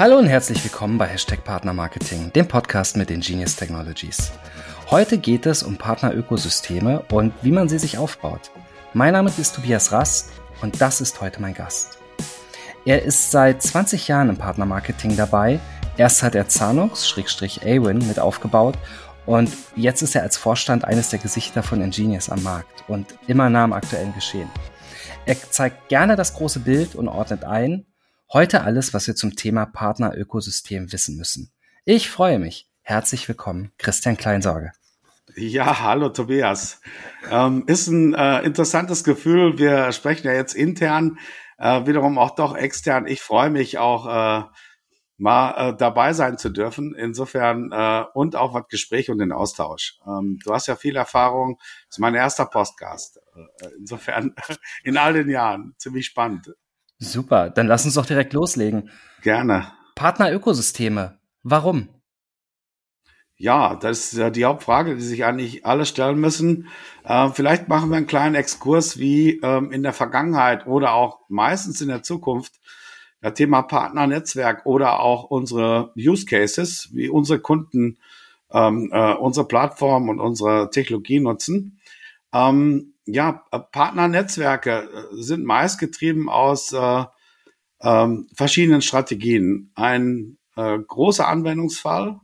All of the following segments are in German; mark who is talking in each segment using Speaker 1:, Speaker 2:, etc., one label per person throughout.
Speaker 1: Hallo und herzlich willkommen bei Hashtag Partner Marketing, dem Podcast mit den Genius Technologies. Heute geht es um Partnerökosysteme und wie man sie sich aufbaut. Mein Name ist Tobias Rast und das ist heute mein Gast. Er ist seit 20 Jahren im Partnermarketing dabei. Erst hat er Zahnungs-Awin mit aufgebaut und jetzt ist er als Vorstand eines der Gesichter von Ingenious am Markt und immer nah am aktuellen Geschehen. Er zeigt gerne das große Bild und ordnet ein, Heute alles, was wir zum Thema Partnerökosystem wissen müssen. Ich freue mich. Herzlich willkommen, Christian Kleinsorge.
Speaker 2: Ja, hallo Tobias. Ähm, ist ein äh, interessantes Gefühl. Wir sprechen ja jetzt intern, äh, wiederum auch doch extern. Ich freue mich auch äh, mal äh, dabei sein zu dürfen. Insofern äh, und auch was Gespräch und den Austausch. Ähm, du hast ja viel Erfahrung. Das ist mein erster Podcast. Äh, insofern in all den Jahren ziemlich spannend.
Speaker 1: Super, dann lass uns doch direkt loslegen.
Speaker 2: Gerne.
Speaker 1: Partnerökosysteme. Warum?
Speaker 2: Ja, das ist ja die Hauptfrage, die sich eigentlich alle stellen müssen. Äh, vielleicht machen wir einen kleinen Exkurs, wie ähm, in der Vergangenheit oder auch meistens in der Zukunft das Thema Partnernetzwerk oder auch unsere Use Cases, wie unsere Kunden ähm, äh, unsere Plattform und unsere Technologie nutzen. Ähm, ja, Partnernetzwerke äh, sind meist getrieben aus äh, ähm, verschiedenen Strategien. Ein äh, großer Anwendungsfall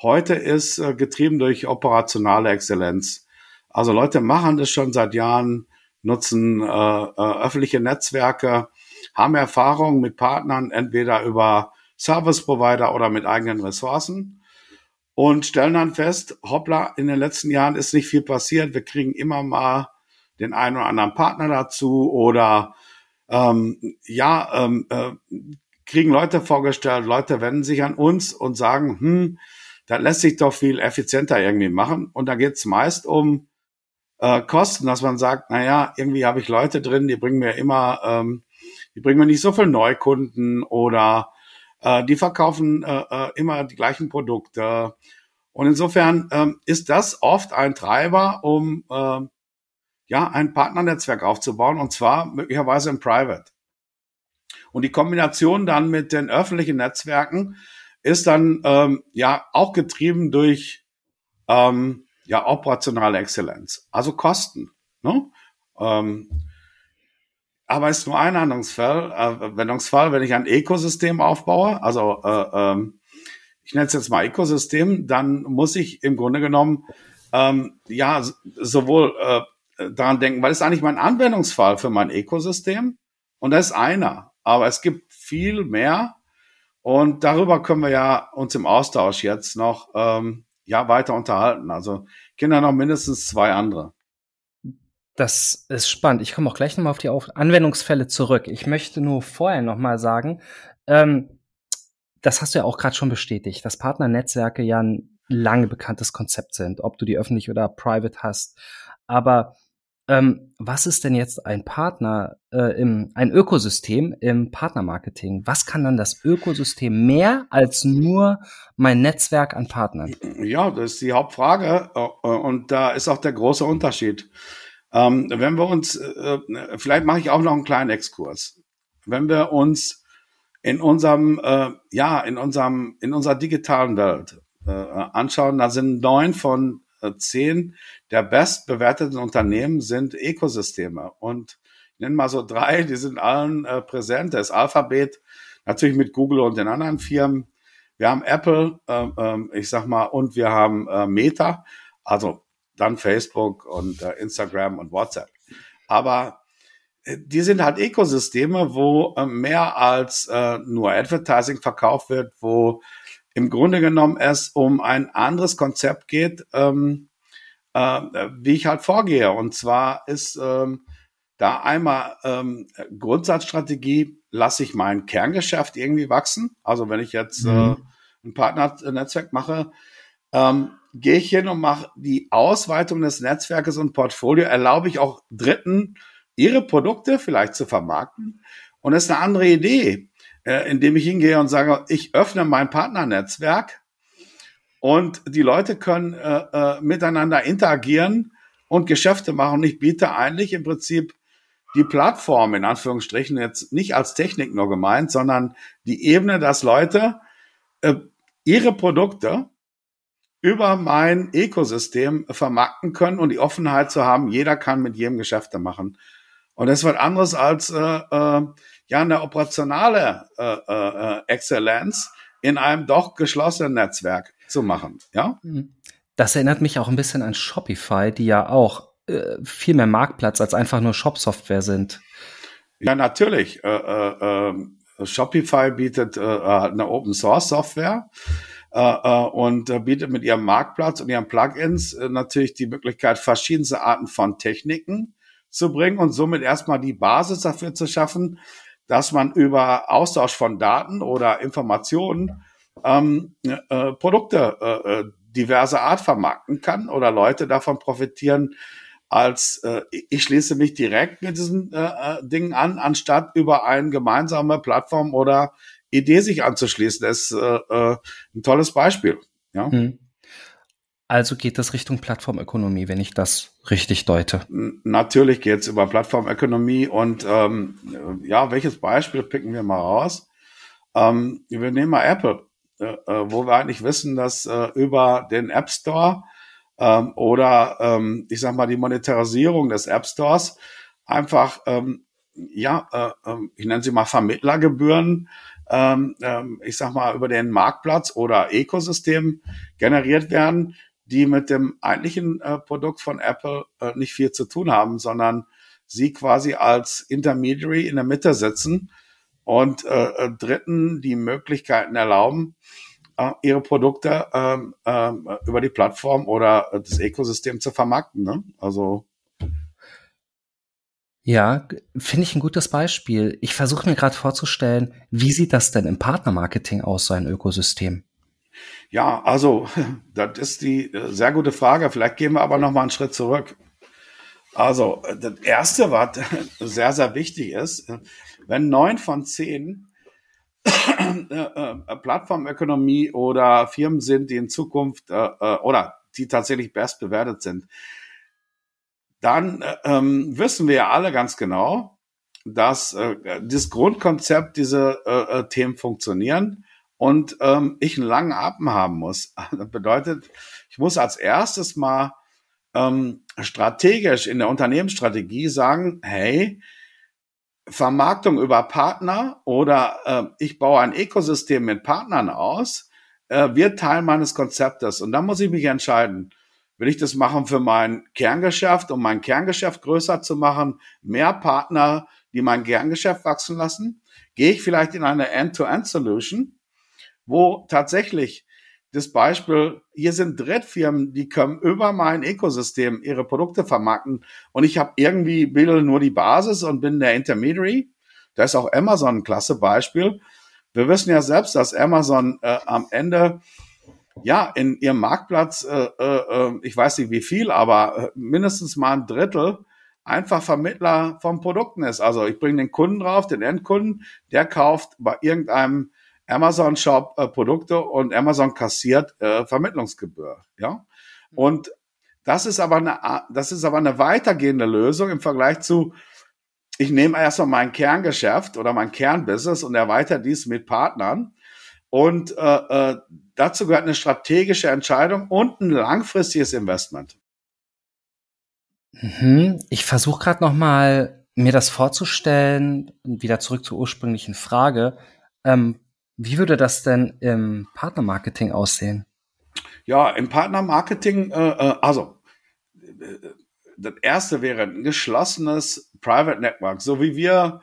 Speaker 2: heute ist äh, getrieben durch operationale Exzellenz. Also Leute machen das schon seit Jahren, nutzen äh, äh, öffentliche Netzwerke, haben Erfahrung mit Partnern, entweder über Service Provider oder mit eigenen Ressourcen und stellen dann fest, hoppla, in den letzten Jahren ist nicht viel passiert. Wir kriegen immer mal den einen oder anderen Partner dazu oder ähm, ja, ähm, äh, kriegen Leute vorgestellt, Leute wenden sich an uns und sagen, hm, das lässt sich doch viel effizienter irgendwie machen. Und da geht's meist um äh, Kosten, dass man sagt, na ja, irgendwie habe ich Leute drin, die bringen mir immer, ähm, die bringen mir nicht so viel Neukunden oder äh, die verkaufen äh, äh, immer die gleichen Produkte. Und insofern ähm, ist das oft ein Treiber, um äh, ja, ein Partnernetzwerk aufzubauen und zwar möglicherweise im Private. Und die Kombination dann mit den öffentlichen Netzwerken ist dann ähm, ja auch getrieben durch ähm, ja operationale Exzellenz, also Kosten. Ne? Ähm, aber es ist nur ein Handlungsfall, äh, Wendungsfall, wenn ich ein Ökosystem aufbaue, also äh, ähm, ich nenne es jetzt mal Ökosystem, dann muss ich im Grunde genommen ähm, ja sowohl äh, daran denken, weil es eigentlich mein Anwendungsfall für mein Ökosystem und das ist einer. Aber es gibt viel mehr und darüber können wir ja uns im Austausch jetzt noch ähm, ja weiter unterhalten. Also Kinder noch mindestens zwei andere.
Speaker 1: Das ist spannend. Ich komme auch gleich nochmal auf die Anwendungsfälle zurück. Ich möchte nur vorher nochmal sagen, ähm, das hast du ja auch gerade schon bestätigt, dass Partnernetzwerke ja ein lange bekanntes Konzept sind, ob du die öffentlich oder private hast. Aber ähm, was ist denn jetzt ein Partner äh, im ein Ökosystem im Partnermarketing? Was kann dann das Ökosystem mehr als nur mein Netzwerk an Partnern?
Speaker 2: Ja, das ist die Hauptfrage äh, und da ist auch der große Unterschied. Ähm, wenn wir uns, äh, vielleicht mache ich auch noch einen kleinen Exkurs. Wenn wir uns in unserem, äh, ja, in unserem, in unserer digitalen Welt äh, anschauen, da sind neun von äh, zehn der bestbewerteten Unternehmen sind Ökosysteme. Und ich nenne mal so drei, die sind allen äh, präsent. Das Alphabet, natürlich mit Google und den anderen Firmen. Wir haben Apple, äh, äh, ich sag mal, und wir haben äh, Meta, also dann Facebook und äh, Instagram und WhatsApp. Aber äh, die sind halt Ökosysteme, wo mehr als nur Advertising verkauft wird, wo im Grunde genommen es um ein anderes Konzept geht, ähm, äh, wie ich halt vorgehe. Und zwar ist ähm, da einmal ähm, Grundsatzstrategie, lasse ich mein Kerngeschäft irgendwie wachsen. Also wenn ich jetzt äh, mhm. äh, ein Partnernetzwerk mache, ähm, gehe ich hin und mache die Ausweitung des Netzwerkes und Portfolio, erlaube ich auch Dritten, ihre Produkte vielleicht zu vermarkten. Und das ist eine andere Idee äh, indem ich hingehe und sage, ich öffne mein Partnernetzwerk und die Leute können äh, äh, miteinander interagieren und Geschäfte machen. Und ich biete eigentlich im Prinzip die Plattform in Anführungsstrichen jetzt nicht als Technik nur gemeint, sondern die Ebene, dass Leute äh, ihre Produkte über mein Ökosystem vermarkten können und die Offenheit zu haben, jeder kann mit jedem Geschäfte machen. Und das wird anderes als äh, äh, ja eine operationale äh, äh, Exzellenz in einem doch geschlossenen Netzwerk zu machen. Ja. Mhm.
Speaker 1: Das erinnert mich auch ein bisschen an Shopify, die ja auch äh, viel mehr Marktplatz als einfach nur Shop-Software sind.
Speaker 2: Ja, natürlich. Äh, äh, äh Shopify bietet äh, eine Open Source Software äh, äh, und äh, bietet mit ihrem Marktplatz und ihren Plugins äh, natürlich die Möglichkeit, verschiedenste Arten von Techniken zu bringen und somit erstmal die Basis dafür zu schaffen, dass man über Austausch von Daten oder Informationen ähm, äh, Produkte äh, äh diverser Art vermarkten kann oder Leute davon profitieren, als äh, ich schließe mich direkt mit diesen äh, äh Dingen an, anstatt über eine gemeinsame Plattform oder Idee sich anzuschließen. Das ist äh, äh, ein tolles Beispiel. Ja. Hm.
Speaker 1: Also geht das Richtung Plattformökonomie, wenn ich das richtig deute.
Speaker 2: Natürlich geht es über Plattformökonomie und ähm, ja, welches Beispiel picken wir mal raus? Ähm, wir nehmen mal Apple, wo wir eigentlich wissen, dass äh, über den App Store ähm, oder ähm, ich sag mal die Monetarisierung des App Stores einfach ähm, ja, äh, äh, ich nenne sie mal Vermittlergebühren ich sag mal, über den Marktplatz oder Ökosystem generiert werden, die mit dem eigentlichen äh, Produkt von Apple äh, nicht viel zu tun haben, sondern sie quasi als Intermediary in der Mitte sitzen und äh, äh Dritten die Möglichkeiten erlauben, äh, ihre Produkte ähm, äh, über die Plattform oder das Ökosystem zu vermarkten. Ne? Also
Speaker 1: ja, finde ich ein gutes Beispiel. Ich versuche mir gerade vorzustellen, wie sieht das denn im Partnermarketing aus, so ein Ökosystem?
Speaker 2: Ja, also das ist die äh, sehr gute Frage. Vielleicht gehen wir aber noch mal einen Schritt zurück. Also das Erste, was sehr, sehr wichtig ist, wenn neun von zehn äh, äh, Plattformökonomie oder Firmen sind, die in Zukunft oder die tatsächlich best bewertet sind, dann äh, ähm, wissen wir ja alle ganz genau, dass äh, das Grundkonzept diese äh, äh, Themen funktionieren und ähm, ich einen langen Atem haben muss. Das bedeutet, ich muss als erstes mal ähm, strategisch in der Unternehmensstrategie sagen, hey, Vermarktung über Partner oder äh, ich baue ein Ökosystem mit Partnern aus, äh, wird Teil meines Konzeptes. Und dann muss ich mich entscheiden, Will ich das machen für mein Kerngeschäft, um mein Kerngeschäft größer zu machen? Mehr Partner, die mein Kerngeschäft wachsen lassen? Gehe ich vielleicht in eine End-to-End-Solution, wo tatsächlich das Beispiel, hier sind Drittfirmen, die können über mein Ökosystem ihre Produkte vermarkten und ich habe irgendwie bilde nur die Basis und bin der Intermediary. Da ist auch Amazon ein klasse Beispiel. Wir wissen ja selbst, dass Amazon äh, am Ende ja, in ihrem Marktplatz, äh, äh, äh, ich weiß nicht wie viel, aber äh, mindestens mal ein Drittel einfach Vermittler von Produkten ist. Also ich bringe den Kunden drauf, den Endkunden, der kauft bei irgendeinem Amazon-Shop äh, Produkte und Amazon kassiert äh, Vermittlungsgebühr. Ja, und das ist aber eine, das ist aber eine weitergehende Lösung im Vergleich zu ich nehme erstmal mein Kerngeschäft oder mein Kernbusiness und erweitere dies mit Partnern und äh, äh, dazu gehört eine strategische Entscheidung und ein langfristiges Investment.
Speaker 1: Mhm. Ich versuche gerade noch mal mir das vorzustellen, wieder zurück zur ursprünglichen Frage. Ähm, wie würde das denn im Partnermarketing aussehen?
Speaker 2: Ja, im Partnermarketing, äh, äh also äh, das erste wäre ein geschlossenes Private Network, so wie wir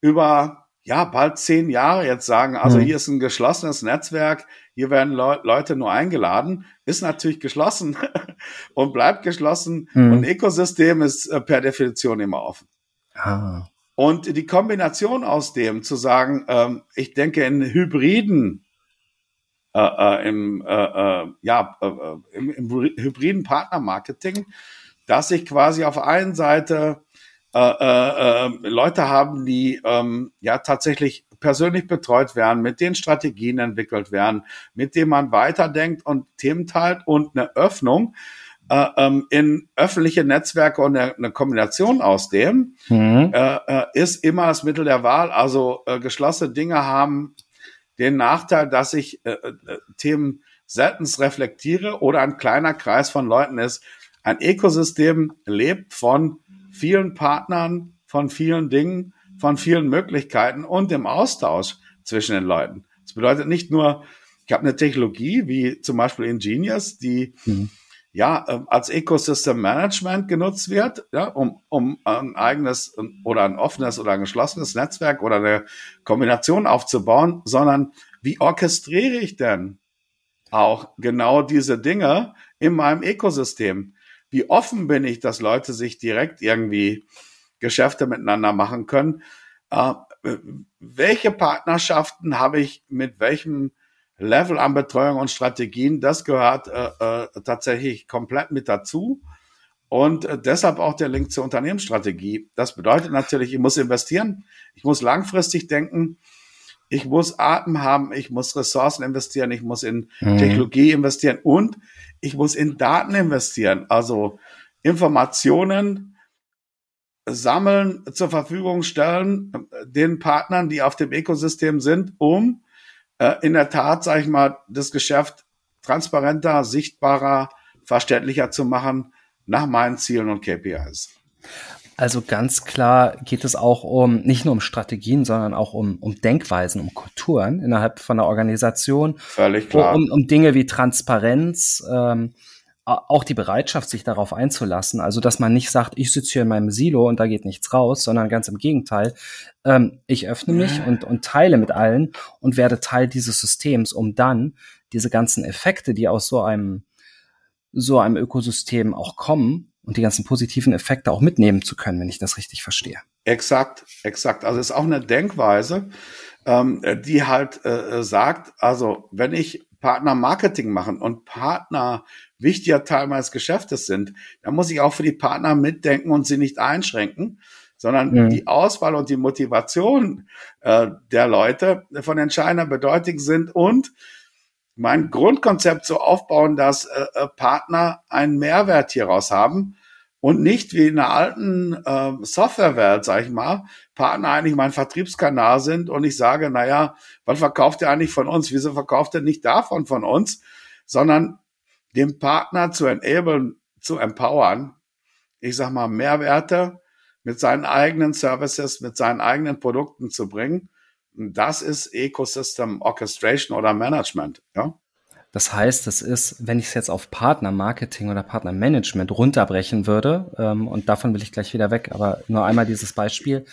Speaker 2: über ja, bald zehn Jahre jetzt sagen, also mhm. hier ist ein geschlossenes Netzwerk, hier werden Le Leute nur eingeladen, ist natürlich geschlossen und bleibt geschlossen mhm. und Ökosystem ist äh, per Definition immer offen. Ah. Und die Kombination aus dem zu sagen, ähm, ich denke in Hybriden, äh, äh, im, äh, äh ja, äh, im, im hybriden Partnermarketing, dass ich quasi auf einen Seite äh, äh, äh, Leute haben, die ähm, ja tatsächlich persönlich betreut werden, mit denen Strategien entwickelt werden, mit denen man weiterdenkt und Themen teilt und eine Öffnung äh, ähm, in öffentliche Netzwerke und eine, eine Kombination aus dem mhm. äh, äh, ist immer das Mittel der Wahl. Also äh, geschlossene Dinge haben den Nachteil, dass ich äh, äh, Themen seltenst reflektiere oder ein kleiner Kreis von Leuten ist. Ein Ökosystem lebt von vielen Partnern, von vielen Dingen, von vielen Möglichkeiten und dem Austausch zwischen den Leuten. Das bedeutet nicht nur, ich habe eine Technologie wie zum Beispiel Ingenious, die mhm ja, ähm, als Ecosystem Management genutzt wird, ja, um, um ein eigenes oder ein offenes oder ein geschlossenes Netzwerk oder eine Kombination aufzubauen, sondern wie orchestriere ich denn auch genau diese Dinge in meinem Ökosystem? Wie offen bin ich, dass Leute sich direkt irgendwie Geschäfte miteinander machen können? Äh, welche Partnerschaften habe ich mit welchem Level an Betreuung und Strategien, das gehört äh, äh, tatsächlich komplett mit dazu. Und äh, deshalb auch der Link zur Unternehmensstrategie. Das bedeutet natürlich, ich muss investieren, ich muss langfristig denken, ich muss Atem haben, ich muss Ressourcen investieren, ich muss in mhm. Technologie investieren und ich muss in Daten investieren. Also Informationen sammeln, zur Verfügung stellen, äh, den Partnern, die auf dem Ökosystem sind, um äh, in der Tat, sage ich mal, das Geschäft transparenter, sichtbarer, verständlicher zu machen nach meinen Zielen und KPIs.
Speaker 1: Also ganz klar geht es auch um nicht nur um Strategien, sondern auch um, um Denkweisen, um Kulturen innerhalb von der Organisation.
Speaker 2: Völlig klar.
Speaker 1: Um, um Dinge wie Transparenz, ähm, auch die Bereitschaft, sich darauf einzulassen. Also, dass man nicht sagt, ich sitze hier in meinem Silo und da geht nichts raus, sondern ganz im Gegenteil. Ähm, ich öffne mich und, und teile mit allen und werde Teil dieses Systems, um dann diese ganzen Effekte, die aus so einem, so einem Ökosystem auch kommen und die ganzen positiven Effekte auch mitnehmen zu können, wenn ich das richtig verstehe.
Speaker 2: Exakt, exakt. Also, es ist auch eine Denkweise, ähm, die halt äh, sagt, also, wenn ich Partner Marketing machen und Partner wichtiger Teil meines Geschäftes sind, dann muss ich auch für die Partner mitdenken und sie nicht einschränken, sondern mhm. die Auswahl und die Motivation äh, der Leute von entscheidender Bedeutung sind und mein Grundkonzept so aufbauen, dass äh, äh, Partner einen Mehrwert hieraus haben und nicht wie in der alten äh, Softwarewelt, sag ich mal, Partner eigentlich mein Vertriebskanal sind und ich sage, naja, was verkauft ihr eigentlich von uns? Wieso verkauft ihr nicht davon von uns? Sondern dem Partner zu enablen, zu empowern, ich sag mal, Mehrwerte mit seinen eigenen Services, mit seinen eigenen Produkten zu bringen. das ist Ecosystem Orchestration oder Management, ja.
Speaker 1: Das heißt, es ist, wenn ich es jetzt auf Partnermarketing oder Partnermanagement runterbrechen würde, ähm, und davon will ich gleich wieder weg, aber nur einmal dieses Beispiel,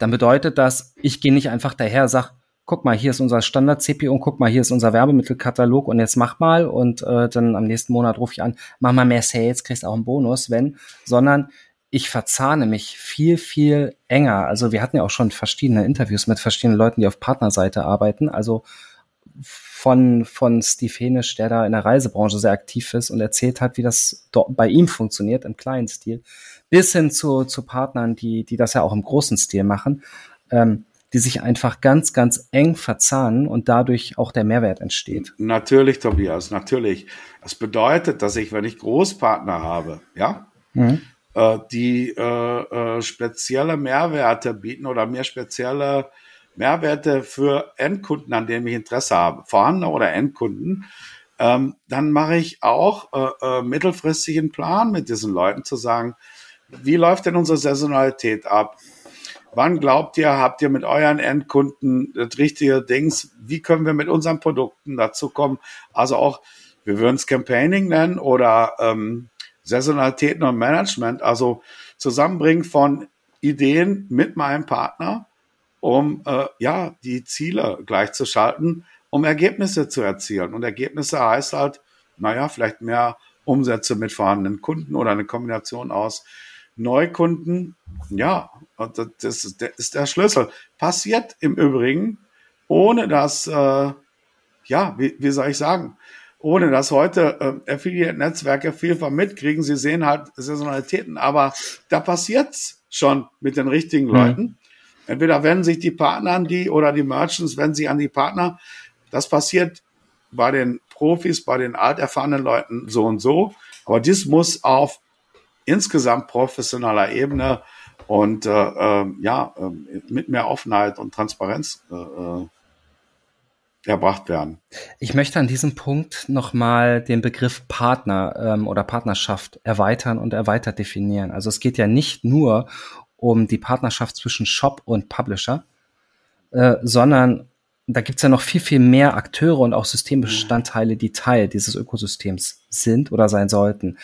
Speaker 1: dann bedeutet das, ich gehe nicht einfach daher, sag, guck mal, hier ist unser Standard-CPU und guck mal, hier ist unser Werbemittelkatalog und jetzt mach mal und äh, dann am nächsten Monat rufe ich an, mach mal mehr Sales, kriegst auch einen Bonus, wenn, sondern ich verzahne mich viel, viel enger. Also wir hatten ja auch schon verschiedene Interviews mit verschiedenen Leuten, die auf Partnerseite arbeiten. Also von, von Steve Henisch, der da in der Reisebranche sehr aktiv ist und erzählt hat, wie das bei ihm funktioniert im kleinen Stil, bis hin zu, zu Partnern, die, die das ja auch im großen Stil machen. Ähm, die sich einfach ganz, ganz eng verzahnen und dadurch auch der Mehrwert entsteht.
Speaker 2: Natürlich, Tobias, natürlich. Das bedeutet, dass ich, wenn ich Großpartner habe, ja, mhm. äh, die äh, äh, spezielle Mehrwerte bieten oder mir spezielle Mehrwerte für Endkunden, an denen ich Interesse habe, vorhandene oder Endkunden, ähm, dann mache ich auch äh, äh, mittelfristig einen Plan mit diesen Leuten zu sagen, wie läuft denn unsere Saisonalität ab? Wann glaubt ihr, habt ihr mit euren Endkunden das richtige Dings? Wie können wir mit unseren Produkten dazu kommen? Also auch, wir würden es Campaigning nennen oder ähm, Saisonalitäten und Management, also Zusammenbringen von Ideen mit meinem Partner, um äh, ja die Ziele gleichzuschalten, um Ergebnisse zu erzielen. Und Ergebnisse heißt halt, naja, vielleicht mehr Umsätze mit vorhandenen Kunden oder eine Kombination aus Neukunden, ja, das ist der Schlüssel. Passiert im Übrigen, ohne dass, äh, ja, wie, wie soll ich sagen, ohne dass heute äh, Affiliate-Netzwerke vielfach mitkriegen. Sie sehen halt Saisonalitäten, aber da passiert's schon mit den richtigen mhm. Leuten. Entweder wenden sich die Partner an die oder die Merchants wenden sich an die Partner. Das passiert bei den Profis, bei den alterfahrenen Leuten so und so. Aber dies muss auf insgesamt professioneller Ebene und äh, äh, ja, äh, mit mehr Offenheit und Transparenz äh, äh, erbracht werden.
Speaker 1: Ich möchte an diesem Punkt nochmal den Begriff Partner ähm, oder Partnerschaft erweitern und erweitert definieren. Also es geht ja nicht nur um die Partnerschaft zwischen Shop und Publisher, äh, sondern da gibt's ja noch viel, viel mehr Akteure und auch Systembestandteile, die Teil dieses Ökosystems sind oder sein sollten.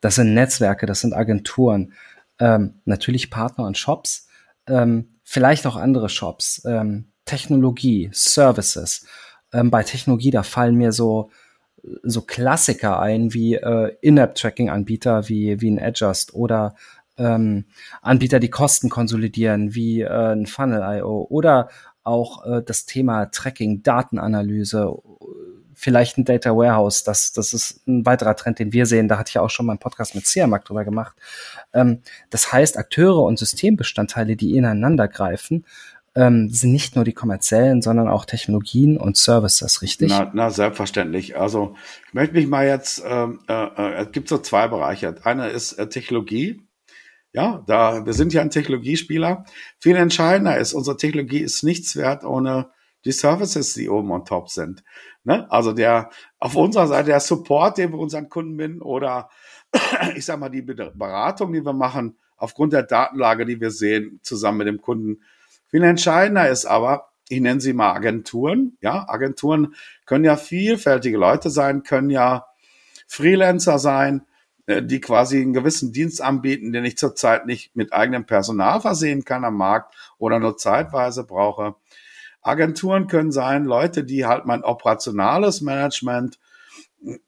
Speaker 1: Das sind Netzwerke, das sind Agenturen, ähm, natürlich Partner und Shops, ähm, vielleicht auch andere Shops, ähm, Technologie, Services. Ähm, bei Technologie, da fallen mir so so Klassiker ein wie äh, In-App-Tracking-Anbieter wie wie ein Adjust oder ähm, Anbieter, die Kosten konsolidieren wie äh, ein Funnel.io oder auch äh, das Thema Tracking, Datenanalyse, vielleicht ein Data Warehouse. Das, das ist ein weiterer Trend, den wir sehen. Da hatte ich ja auch schon mal einen Podcast mit CRMAG drüber gemacht. Ähm, das heißt, Akteure und Systembestandteile, die ineinander greifen, ähm, sind nicht nur die kommerziellen, sondern auch Technologien und Services, richtig?
Speaker 2: Na, na selbstverständlich. Also ich möchte mich mal jetzt, ähm, äh, äh, es gibt so zwei Bereiche. Einer ist äh, Technologie. Ja, da wir sind ja ein Technologiespieler. Viel entscheidender ist, unsere Technologie ist nichts wert ohne die Services, die oben on top sind. Ne? Also der auf unserer Seite der Support, den wir unseren Kunden binden oder ich sag mal die Beratung, die wir machen, aufgrund der Datenlage, die wir sehen, zusammen mit dem Kunden. Viel entscheidender ist aber, ich nenne sie mal Agenturen. Ja, Agenturen können ja vielfältige Leute sein, können ja Freelancer sein, äh, die quasi einen gewissen Dienst anbieten, den ich zurzeit nicht mit eigenem Personal versehen kann am Markt oder nur zeitweise brauche. Agenturen können sein Leute, die halt mein operationales Management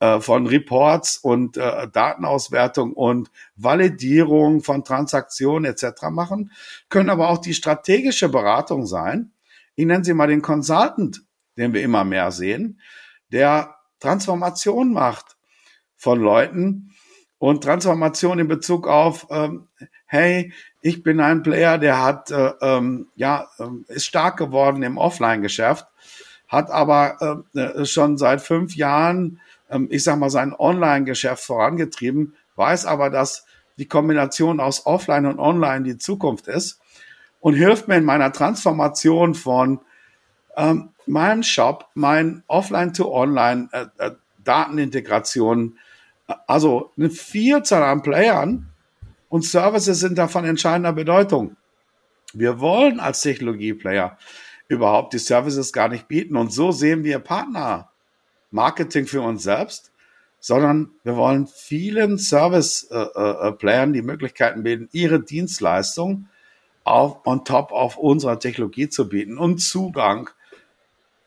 Speaker 2: äh, von Reports und äh, Datenauswertung und Validierung von Transaktionen etc. machen, können aber auch die strategische Beratung sein. Ich nenne sie mal den Consultant, den wir immer mehr sehen, der Transformation macht von Leuten und Transformation in Bezug auf, ähm, hey, ich bin ein Player, der hat äh, ähm, ja ähm, ist stark geworden im Offline-Geschäft, hat aber äh, äh, schon seit fünf Jahren, äh, ich sag mal, sein Online-Geschäft vorangetrieben, weiß aber, dass die Kombination aus Offline und Online die Zukunft ist und hilft mir in meiner Transformation von ähm, meinem Shop, mein Offline-to-Online äh, äh, also eine Vielzahl an Playern, und Services sind davon entscheidender Bedeutung. Wir wollen als Technologieplayer überhaupt die Services gar nicht bieten. Und so sehen wir Partner Marketing für uns selbst, sondern wir wollen vielen Service-Playern äh, äh, die Möglichkeiten bieten, ihre Dienstleistung auf, on top auf unserer Technologie zu bieten und Zugang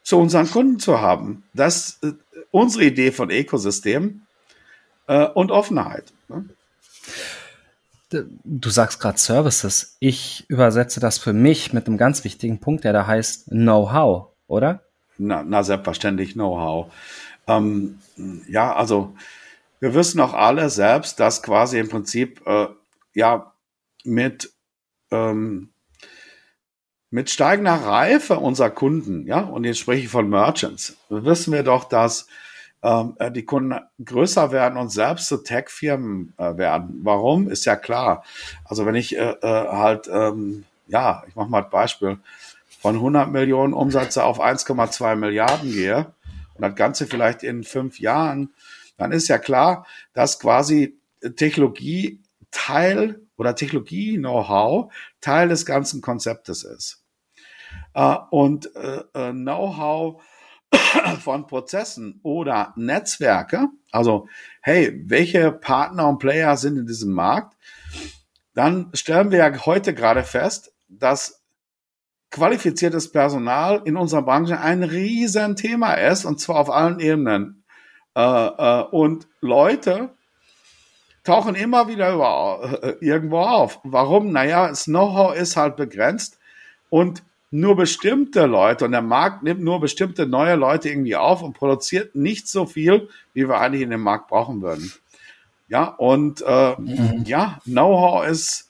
Speaker 2: zu unseren Kunden zu haben. Das ist äh, unsere Idee von Ökosystem äh, und Offenheit. Ne?
Speaker 1: du sagst gerade Services. Ich übersetze das für mich mit einem ganz wichtigen Punkt, der da heißt Know-how, oder?
Speaker 2: Na, na selbstverständlich Know-how. Ähm, ja, also wir wissen auch alle selbst, dass quasi im Prinzip äh, ja mit ähm, mit steigender Reife unserer Kunden, ja, und jetzt spreche ich von Merchants, wissen wir doch, dass äh, die Kunden größer werden und selbst zu Tech-Firmen äh, werden. Warum? Ist ja klar. Also wenn ich äh, äh, halt, ähm, ja, ich mache mal ein Beispiel, von 100 Millionen Umsätze auf 1,2 Milliarden gehe und das Ganze vielleicht in fünf Jahren, dann ist ja klar, dass quasi Technologie Teil oder Technologie-Know-how Teil des ganzen Konzeptes ist. Äh, und äh Know-how von Prozessen oder Netzwerke, also hey, welche Partner und Player sind in diesem Markt, dann stellen wir ja heute gerade fest, dass qualifiziertes Personal in unserer Branche ein Riesenthema ist und zwar auf allen Ebenen. Äh, äh, und Leute tauchen immer wieder äh, irgendwo auf. Warum? Naja, das Know-how ist halt begrenzt und nur bestimmte Leute und der Markt nimmt nur bestimmte neue Leute irgendwie auf und produziert nicht so viel, wie wir eigentlich in dem Markt brauchen würden. Ja, und äh, mhm. ja, Know-how ist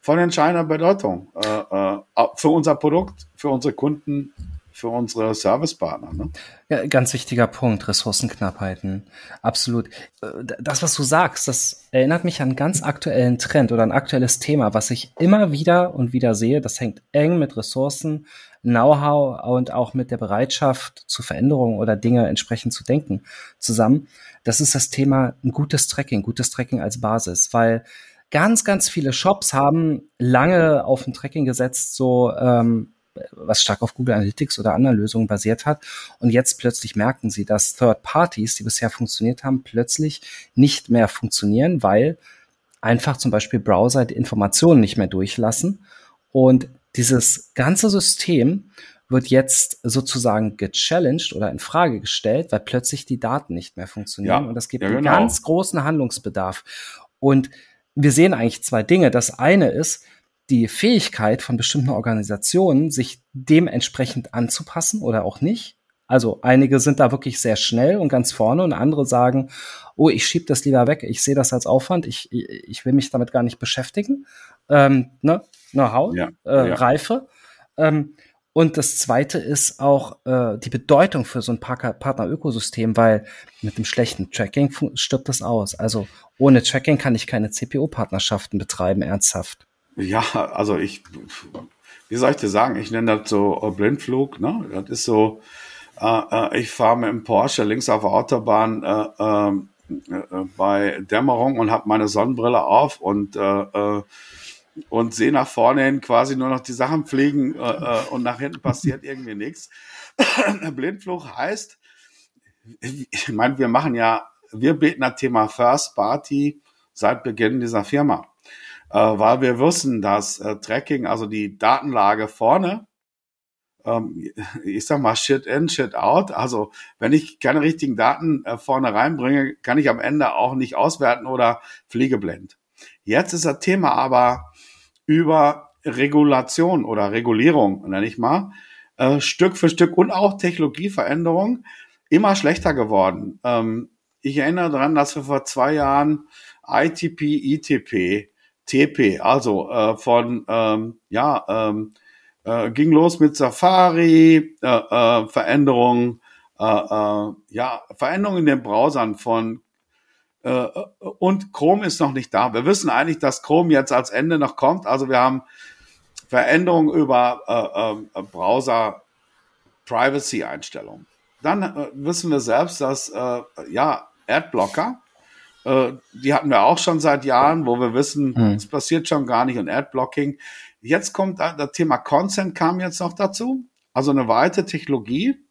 Speaker 2: von entscheidender Bedeutung äh, äh, für unser Produkt, für unsere Kunden, für unsere Servicepartner. Ne?
Speaker 1: Ja, ganz wichtiger Punkt, Ressourcenknappheiten. Absolut. Äh, das, was du sagst, das erinnert mich an einen ganz aktuellen Trend oder ein aktuelles Thema, was ich immer wieder und wieder sehe. Das hängt eng mit Ressourcen, Know-how und auch mit der Bereitschaft zu Veränderungen oder Dinge entsprechend zu denken zusammen. Das ist das Thema ein gutes Tracking, gutes Tracking als Basis, weil ganz, ganz viele Shops haben lange auf ein Tracking gesetzt, so ähm, was stark auf Google Analytics oder anderen Lösungen basiert hat. Und jetzt plötzlich merken sie, dass Third Parties, die bisher funktioniert haben, plötzlich nicht mehr funktionieren, weil einfach zum Beispiel Browser die Informationen nicht mehr durchlassen. Und dieses ganze System wird jetzt sozusagen gechallenged oder in Frage gestellt, weil plötzlich die Daten nicht mehr funktionieren. Ja, und das gibt ja, genau. einen ganz großen Handlungsbedarf. Und wir sehen eigentlich zwei Dinge. Das eine ist die Fähigkeit von bestimmten Organisationen, sich dementsprechend anzupassen oder auch nicht. Also einige sind da wirklich sehr schnell und ganz vorne und andere sagen, oh, ich schiebe das lieber weg, ich sehe das als Aufwand, ich, ich will mich damit gar nicht beschäftigen. Ähm, ne? Know-how, ja, äh, ja. Reife. Ähm, und das zweite ist auch äh, die Bedeutung für so ein Partner-Ökosystem, weil mit dem schlechten Tracking stirbt das aus. Also ohne Tracking kann ich keine CPO-Partnerschaften betreiben, ernsthaft.
Speaker 2: Ja, also ich, wie soll ich dir sagen, ich nenne das so Blindflug, ne? Das ist so, äh, äh ich fahre mit dem Porsche links auf der Autobahn äh, ähm, äh, bei Dämmerung und habe meine Sonnenbrille auf und äh, äh, und sehe nach vorne hin quasi nur noch die Sachen fliegen äh, äh und nach hinten passiert irgendwie nichts. Blindflug heißt, ich meine, wir machen ja, wir beten das Thema First Party seit Beginn dieser Firma, äh, weil wir wissen, dass äh, Tracking, also die Datenlage vorne, ähm, ich sag mal Shit in, Shit out. Also wenn ich keine richtigen Daten äh, vorne reinbringe, kann ich am Ende auch nicht auswerten oder fliegeblind. Jetzt ist das Thema aber über Regulation oder Regulierung, nenne ich mal, äh, Stück für Stück und auch Technologieveränderung immer schlechter geworden. Ähm, ich erinnere daran, dass wir vor zwei Jahren ITP, ITP, TP, also äh, von, ähm, ja, ähm, äh, ging los mit Safari, äh, äh, Veränderungen, äh, äh, ja, Veränderungen in den Browsern von äh, und Chrome ist noch nicht da. Wir wissen eigentlich, dass Chrome jetzt als Ende noch kommt. Also wir haben Veränderungen über äh, äh, Browser Privacy Einstellungen. Dann äh, wissen wir selbst, dass äh, ja Adblocker, äh, die hatten wir auch schon seit Jahren, wo wir wissen, hm. es passiert schon gar nicht und Adblocking. Jetzt kommt das Thema Consent kam jetzt noch dazu, also eine weitere Technologie,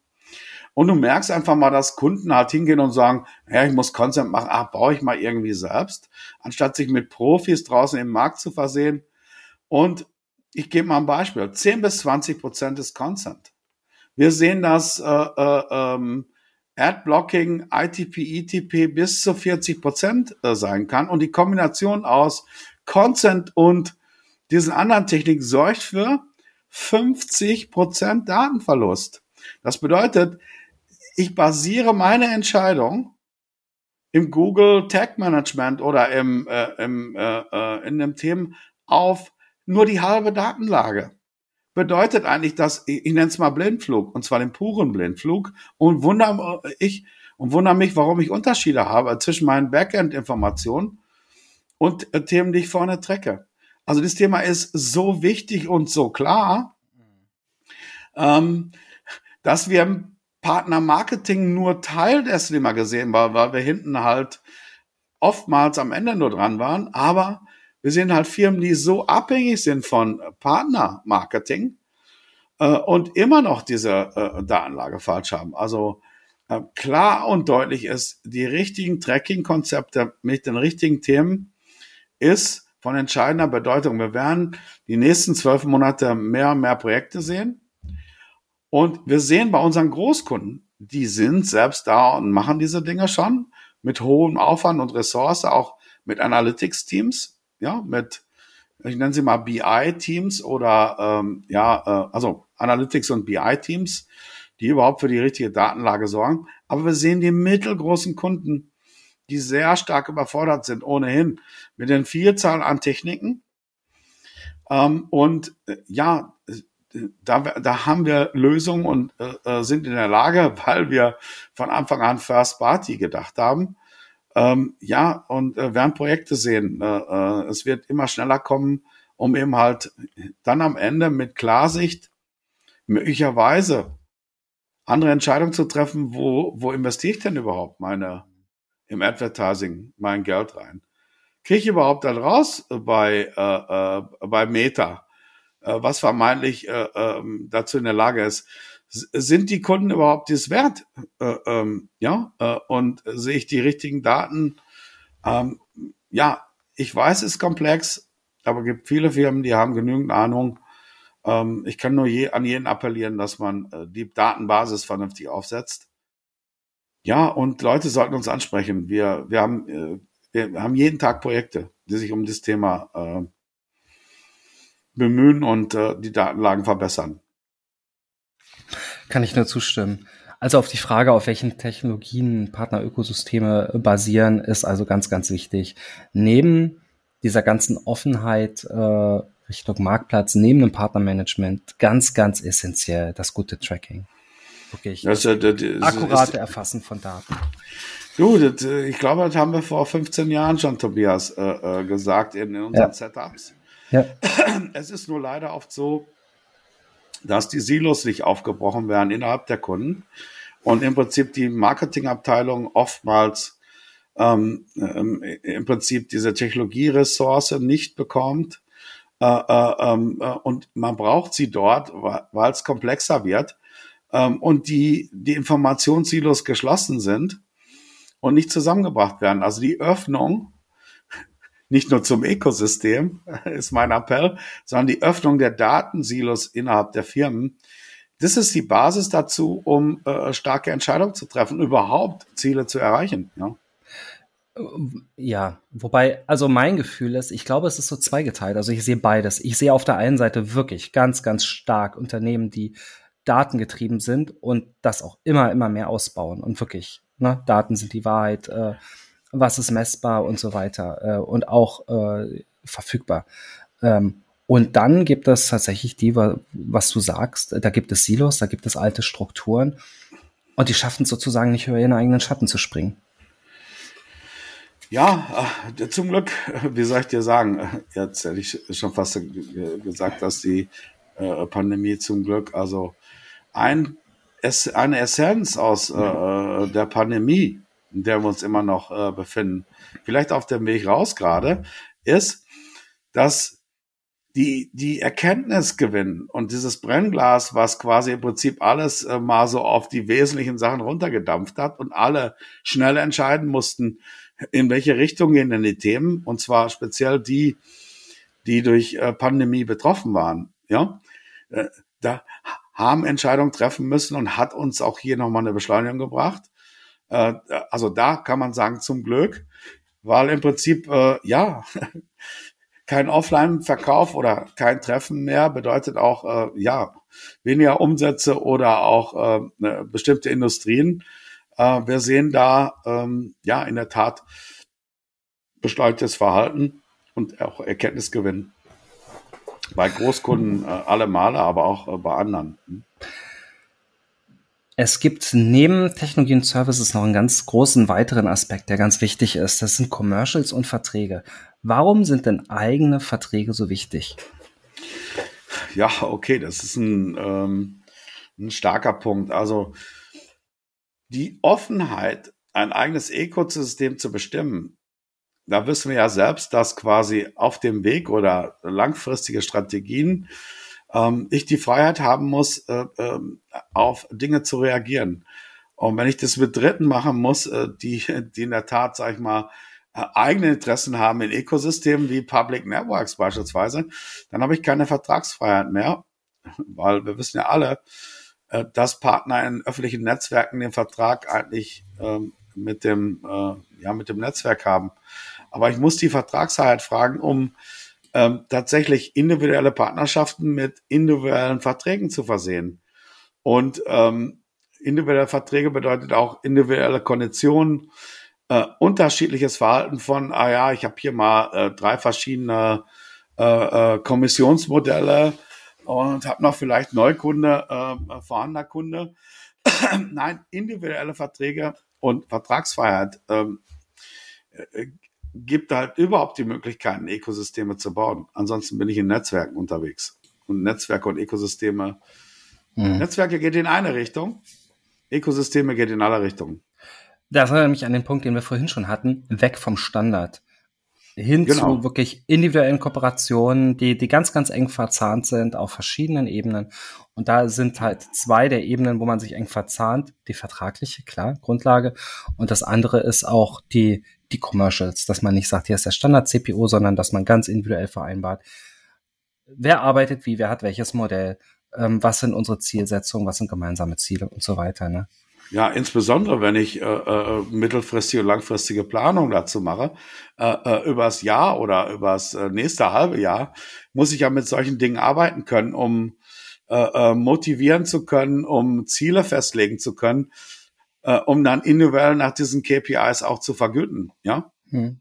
Speaker 2: und du merkst einfach mal, dass Kunden halt hingehen und sagen, ja, ich muss Content machen, ach, baue ich mal irgendwie selbst, anstatt sich mit Profis draußen im Markt zu versehen. Und ich gebe mal ein Beispiel. 10 bis 20 Prozent ist Consent. Wir sehen, dass äh, äh, ähm, Adblocking, ITP, ETP bis zu 40 Prozent äh, sein kann. Und die Kombination aus Consent und diesen anderen Techniken sorgt für 50 Prozent Datenverlust. Das bedeutet, ich basiere meine Entscheidung im Google Tag Management oder im, äh, im, äh, äh, in dem Themen auf nur die halbe Datenlage. Bedeutet eigentlich, dass ich, ich nenne es mal Blindflug und zwar den puren Blindflug und wundere ich und wundere mich, warum ich Unterschiede habe zwischen meinen Backend-Informationen und äh, Themen, die ich vorne trecke. Also das Thema ist so wichtig und so klar, ähm, dass wir Partner-Marketing nur Teil dessen immer gesehen war, weil wir hinten halt oftmals am Ende nur dran waren. Aber wir sehen halt Firmen, die so abhängig sind von Partner-Marketing äh, und immer noch diese äh, Datenlage falsch haben. Also äh, klar und deutlich ist, die richtigen Tracking-Konzepte mit den richtigen Themen ist von entscheidender Bedeutung. Wir werden die nächsten zwölf Monate mehr und mehr Projekte sehen und wir sehen bei unseren Großkunden, die sind selbst da und machen diese Dinge schon mit hohem Aufwand und Ressource, auch mit Analytics-Teams, ja, mit, ich nenne sie mal BI-Teams oder ähm, ja, äh, also Analytics und BI-Teams, die überhaupt für die richtige Datenlage sorgen. Aber wir sehen die mittelgroßen Kunden, die sehr stark überfordert sind ohnehin mit den Vielzahl an Techniken. Ähm, und äh, ja, da, da haben wir Lösungen und äh, äh, sind in der Lage, weil wir von Anfang an First Party gedacht haben. Ähm, ja, und äh, werden Projekte sehen. Äh, äh, es wird immer schneller kommen, um eben halt dann am Ende mit Klarsicht möglicherweise andere Entscheidungen zu treffen, wo, wo investiere ich denn überhaupt meine, im Advertising mein Geld rein? Kriege ich überhaupt dann raus bei, äh, äh, bei Meta? äh, was vermeintlich äh, ähm, dazu in der Lage ist. Sind die Kunden überhaupt dies wert? Äh, ähm, ja, äh, und sehe ich die richtigen Daten? Ähm, ja, ich weiß, es ist komplex, aber es gibt viele Firmen, die haben genügend Ahnung. Ähm, ich kann nur je, an jeden appellieren, dass man äh, die Datenbasis vernünftig aufsetzt. Ja, und Leute sollten uns ansprechen. Wir, wir, haben, äh, wir haben jeden Tag Projekte, die sich um das Thema äh, bemühen und äh, die Datenlagen verbessern.
Speaker 1: Kann ich nur zustimmen. Also auf die Frage, auf welchen Technologien Partnerökosysteme basieren, ist also ganz, ganz wichtig. Neben dieser ganzen Offenheit äh, Richtung Marktplatz, neben dem Partnermanagement, ganz, ganz essentiell das gute Tracking. Wirklich. Das, das, das, akkurate Erfassen von Daten.
Speaker 2: Du, das, äh, ich glaube, das haben wir vor 15 Jahren schon, Tobias, äh, äh, gesagt in, in unseren ja. Setups. Ja. Es ist nur leider oft so, dass die Silos nicht aufgebrochen werden innerhalb der Kunden und im Prinzip die Marketingabteilung oftmals ähm, ähm, im Prinzip diese Technologieressource nicht bekommt äh, äh, ähm, äh, und man braucht sie dort, weil es komplexer wird ähm, und die, die Informationssilos geschlossen sind und nicht zusammengebracht werden. Also die Öffnung nicht nur zum Ökosystem, ist mein Appell, sondern die Öffnung der Datensilos innerhalb der Firmen. Das ist die Basis dazu, um äh, starke Entscheidungen zu treffen, überhaupt Ziele zu erreichen. Ja.
Speaker 1: Ja, wobei, also mein Gefühl ist, ich glaube, es ist so zweigeteilt. Also ich sehe beides. Ich sehe auf der einen Seite wirklich ganz, ganz stark Unternehmen, die datengetrieben sind und das auch immer, immer mehr ausbauen und wirklich, ne, Daten sind die Wahrheit, äh, was ist messbar und so weiter äh, und auch äh, verfügbar. Ähm, und dann gibt es tatsächlich die, was du sagst, da gibt es Silos, da gibt es alte Strukturen und die schaffen es sozusagen nicht über ihren eigenen Schatten zu springen.
Speaker 2: Ja, äh, zum Glück, wie soll ich dir sagen, jetzt hätte ich schon fast gesagt, dass die äh, Pandemie zum Glück, also ein, eine Essenz aus äh, der Pandemie in der wir uns immer noch äh, befinden, vielleicht auf dem Weg raus gerade, ist, dass die, die Erkenntnis gewinnen und dieses Brennglas, was quasi im Prinzip alles äh, mal so auf die wesentlichen Sachen runtergedampft hat und alle schnell entscheiden mussten, in welche Richtung gehen denn die Themen und zwar speziell die, die durch äh, Pandemie betroffen waren, ja, äh, da haben Entscheidungen treffen müssen und hat uns auch hier nochmal eine Beschleunigung gebracht. Äh, also da kann man sagen zum Glück, weil im Prinzip äh, ja kein Offline-Verkauf oder kein Treffen mehr bedeutet auch äh, ja weniger Umsätze oder auch äh, ne, bestimmte Industrien. Äh, wir sehen da ähm, ja in der Tat beschleunigtes Verhalten und auch Erkenntnisgewinn bei Großkunden äh, alle Male, aber auch äh, bei anderen. Hm.
Speaker 1: Es gibt neben Technologie und Services noch einen ganz großen weiteren Aspekt, der ganz wichtig ist. Das sind Commercials und Verträge. Warum sind denn eigene Verträge so wichtig?
Speaker 2: Ja, okay, das ist ein, ähm, ein starker Punkt. Also die Offenheit, ein eigenes Ökosystem zu bestimmen, da wissen wir ja selbst, dass quasi auf dem Weg oder langfristige Strategien ähm, ich die Freiheit haben muss, äh, äh, auf Dinge zu reagieren. Und wenn ich das mit Dritten machen muss, äh, die, die in der Tat, sag ich mal, äh, eigene Interessen haben in Ökosystemen wie Public Networks beispielsweise, dann habe ich keine Vertragsfreiheit mehr, weil wir wissen ja alle, äh, dass Partner in öffentlichen Netzwerken den Vertrag eigentlich ähm, mit dem äh, ja mit dem Netzwerk haben. Aber ich muss die Vertragsfreiheit fragen, um ähm, tatsächlich individuelle Partnerschaften mit individuellen Verträgen zu versehen. Und ähm, individuelle Verträge bedeutet auch individuelle Konditionen, äh, unterschiedliches Verhalten von, ah ja, ich habe hier mal äh, drei verschiedene äh, äh, Kommissionsmodelle und habe noch vielleicht Neukunde, äh, vorhandener Kunde. Nein, individuelle Verträge und Vertragsfreiheit ähm, äh, gibt halt überhaupt die Möglichkeiten, Ökosysteme zu bauen. Ansonsten bin ich in Netzwerken unterwegs. Und Netzwerke und Ökosysteme. Mhm. Netzwerke geht in eine Richtung, Ökosysteme geht in alle Richtungen.
Speaker 1: Das erinnert mich an den Punkt, den wir vorhin schon hatten, weg vom Standard. Hin genau. zu wirklich individuellen Kooperationen, die, die ganz, ganz eng verzahnt sind auf verschiedenen Ebenen. Und da sind halt zwei der Ebenen, wo man sich eng verzahnt. Die vertragliche, klar, Grundlage. Und das andere ist auch die, die Commercials, dass man nicht sagt, hier ist der Standard-CPO, sondern dass man ganz individuell vereinbart, wer arbeitet wie, wer hat welches Modell, ähm, was sind unsere Zielsetzungen, was sind gemeinsame Ziele und so weiter. Ne?
Speaker 2: Ja, insbesondere wenn ich äh, äh, mittelfristige und langfristige Planung dazu mache, äh, äh, übers Jahr oder übers äh, nächste halbe Jahr, muss ich ja mit solchen Dingen arbeiten können, um äh, äh, motivieren zu können, um Ziele festlegen zu können, äh, um dann individuell nach diesen KPIs auch zu vergüten. Ja. Hm.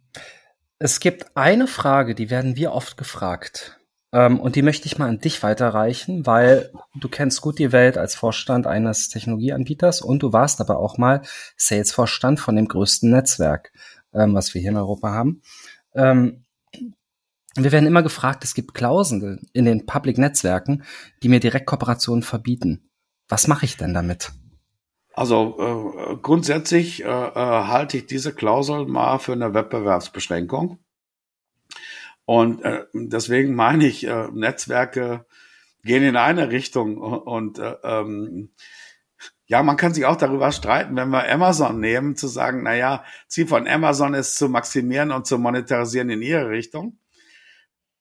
Speaker 1: Es gibt eine Frage, die werden wir oft gefragt. Ähm, und die möchte ich mal an dich weiterreichen, weil du kennst gut die Welt als Vorstand eines Technologieanbieters und du warst aber auch mal Sales-Vorstand von dem größten Netzwerk, ähm, was wir hier in Europa haben. Ähm, wir werden immer gefragt, es gibt Klauseln in den Public-Netzwerken, die mir direkt Kooperationen verbieten. Was mache ich denn damit?
Speaker 2: Also äh, grundsätzlich äh, äh, halte ich diese Klausel mal für eine Wettbewerbsbeschränkung. Und äh, deswegen meine ich, äh, Netzwerke gehen in eine Richtung und äh, ähm, ja, man kann sich auch darüber streiten, wenn wir Amazon nehmen, zu sagen, na ja, Ziel von Amazon ist zu maximieren und zu monetarisieren in ihre Richtung.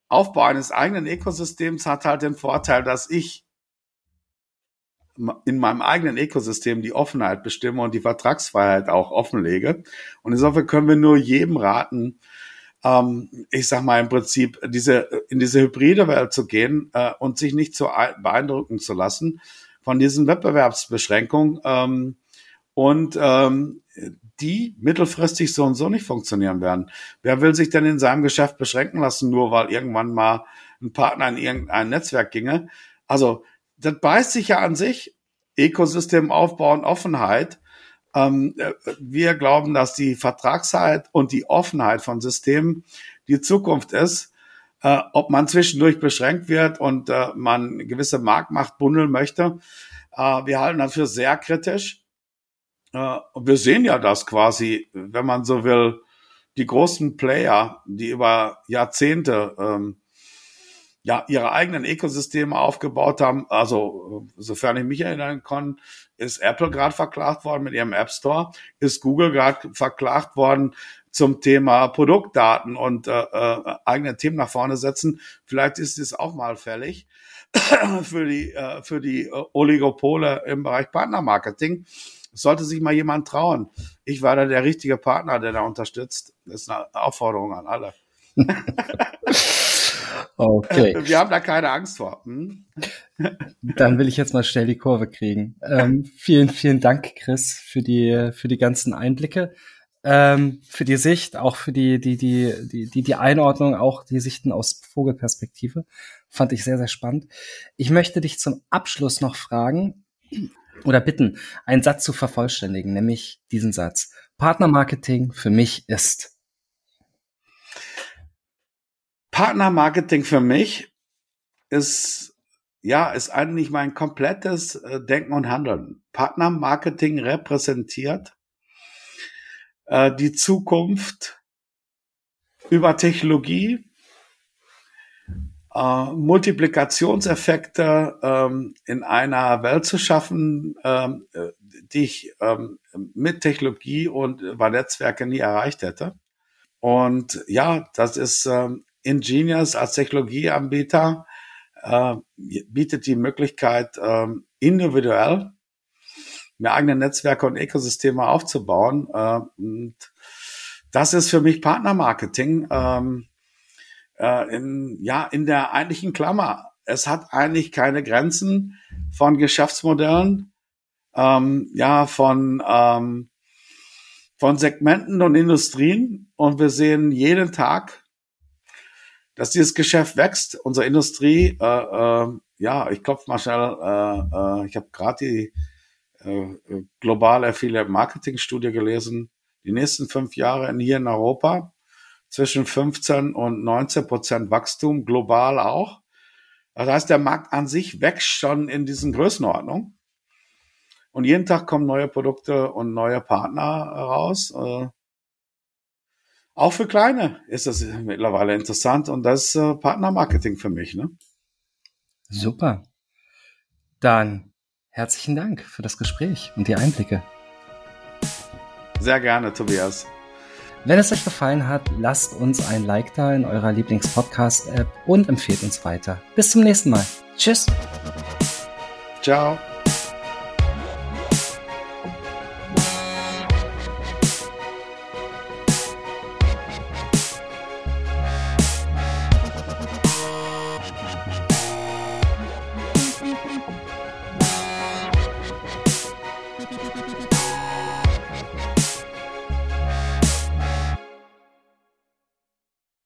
Speaker 2: Aufbau eines eigenen Ökosystems hat halt den Vorteil, dass ich in meinem eigenen Ökosystem die Offenheit bestimme und die Vertragsfreiheit auch offenlege. Und insofern können wir nur jedem raten, ähm, ich sag mal im Prinzip, diese, in diese hybride Welt zu gehen äh, und sich nicht zu beeindrucken zu lassen von diesen Wettbewerbsbeschränkungen ähm, und ähm, die mittelfristig so und so nicht funktionieren werden. Wer will sich denn in seinem Geschäft beschränken lassen, nur weil irgendwann mal ein Partner in irgendein Netzwerk ginge? Also, das beißt sich ja an sich. Ökosystem aufbauen, Offenheit. Ähm, äh, wir glauben, dass die Vertragszeit und die Offenheit von Systemen die Zukunft ist. Äh, ob man zwischendurch beschränkt wird und äh, man gewisse Marktmacht bundeln möchte, wir halten das für sehr kritisch. Und wir sehen ja das quasi, wenn man so will, die großen Player, die über Jahrzehnte ähm, ja, ihre eigenen Ökosysteme aufgebaut haben. Also, sofern ich mich erinnern kann, ist Apple gerade verklagt worden mit ihrem App Store, ist Google gerade verklagt worden zum Thema Produktdaten und äh, äh, eigene Themen nach vorne setzen. Vielleicht ist es auch mal fällig für die, äh, für die Oligopole im Bereich Partnermarketing. Sollte sich mal jemand trauen. Ich war da der richtige Partner, der da unterstützt. Das ist eine Aufforderung an alle. Okay. Wir haben da keine Angst vor. Hm?
Speaker 1: Dann will ich jetzt mal schnell die Kurve kriegen. Ähm, vielen, vielen Dank, Chris, für die, für die ganzen Einblicke, ähm, für die Sicht, auch für die, die, die, die, die, die Einordnung, auch die Sichten aus Vogelperspektive. Fand ich sehr, sehr spannend. Ich möchte dich zum Abschluss noch fragen oder bitten, einen Satz zu vervollständigen, nämlich diesen Satz. Partnermarketing für mich ist
Speaker 2: Partnermarketing für mich ist, ja, ist eigentlich mein komplettes äh, Denken und Handeln. Partnermarketing repräsentiert äh, die Zukunft über Technologie, äh, Multiplikationseffekte ähm, in einer Welt zu schaffen, ähm, äh, die ich ähm, mit Technologie und über Netzwerke nie erreicht hätte. Und ja, das ist ähm, Ingenious als Technologieanbieter äh, bietet die Möglichkeit, äh, individuell mehr eigene Netzwerke und Ökosysteme aufzubauen. Äh, und das ist für mich Partnermarketing ähm, äh, in, ja, in der eigentlichen Klammer. Es hat eigentlich keine Grenzen von Geschäftsmodellen, ähm, ja, von, ähm, von Segmenten und Industrien. Und wir sehen jeden Tag dass dieses Geschäft wächst, unsere Industrie, äh, äh, ja, ich klopfe mal schnell, äh, äh, ich habe gerade die äh, globale Affiliate Marketing Studie gelesen, die nächsten fünf Jahre in, hier in Europa zwischen 15 und 19 Prozent Wachstum, global auch. Das heißt, der Markt an sich wächst schon in diesen Größenordnungen. Und jeden Tag kommen neue Produkte und neue Partner raus. Auch für Kleine ist das mittlerweile interessant und das ist äh, Partnermarketing für mich. Ne?
Speaker 1: Super. Dann herzlichen Dank für das Gespräch und die Einblicke.
Speaker 2: Sehr gerne, Tobias.
Speaker 1: Wenn es euch gefallen hat, lasst uns ein Like da in eurer Lieblingspodcast-App und empfehlt uns weiter. Bis zum nächsten Mal. Tschüss.
Speaker 2: Ciao.